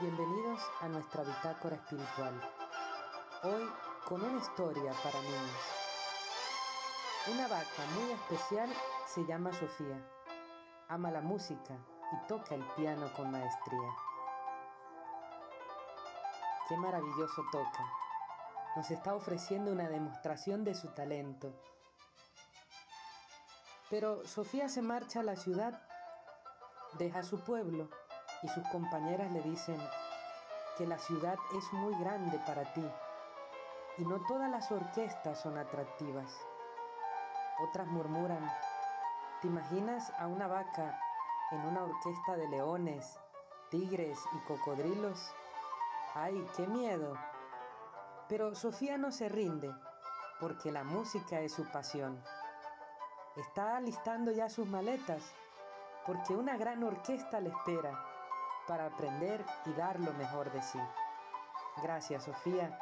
Bienvenidos a nuestra bitácora espiritual. Hoy con una historia para niños. Una vaca muy especial se llama Sofía. Ama la música y toca el piano con maestría. Qué maravilloso toca. Nos está ofreciendo una demostración de su talento. Pero Sofía se marcha a la ciudad, deja su pueblo y sus compañeras le dicen que la ciudad es muy grande para ti y no todas las orquestas son atractivas. Otras murmuran, ¿te imaginas a una vaca en una orquesta de leones, tigres y cocodrilos? ¡Ay, qué miedo! Pero Sofía no se rinde, porque la música es su pasión. Está alistando ya sus maletas, porque una gran orquesta le espera para aprender y dar lo mejor de sí. Gracias, Sofía